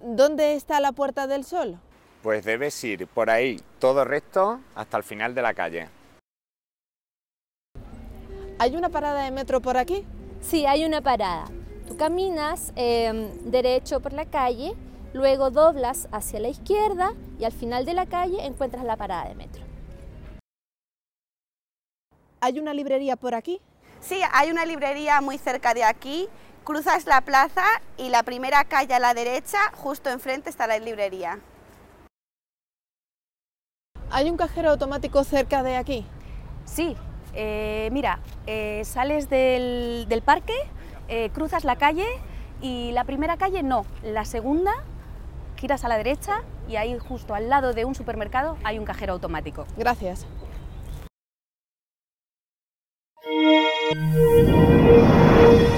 ¿Dónde está la Puerta del Sol? Pues debes ir por ahí todo recto hasta el final de la calle. ¿Hay una parada de metro por aquí? Sí, hay una parada. Tú caminas em, derecho por la calle, luego doblas hacia la izquierda y al final de la calle encuentras la parada de metro. ¿Hay una librería por aquí? Sí, hay una librería muy cerca de aquí. Cruzas la plaza y la primera calle a la derecha, justo enfrente está la librería. ¿Hay un cajero automático cerca de aquí? Sí, eh, mira, eh, sales del, del parque, eh, cruzas la calle y la primera calle no, la segunda giras a la derecha y ahí justo al lado de un supermercado hay un cajero automático. Gracias. Thank you.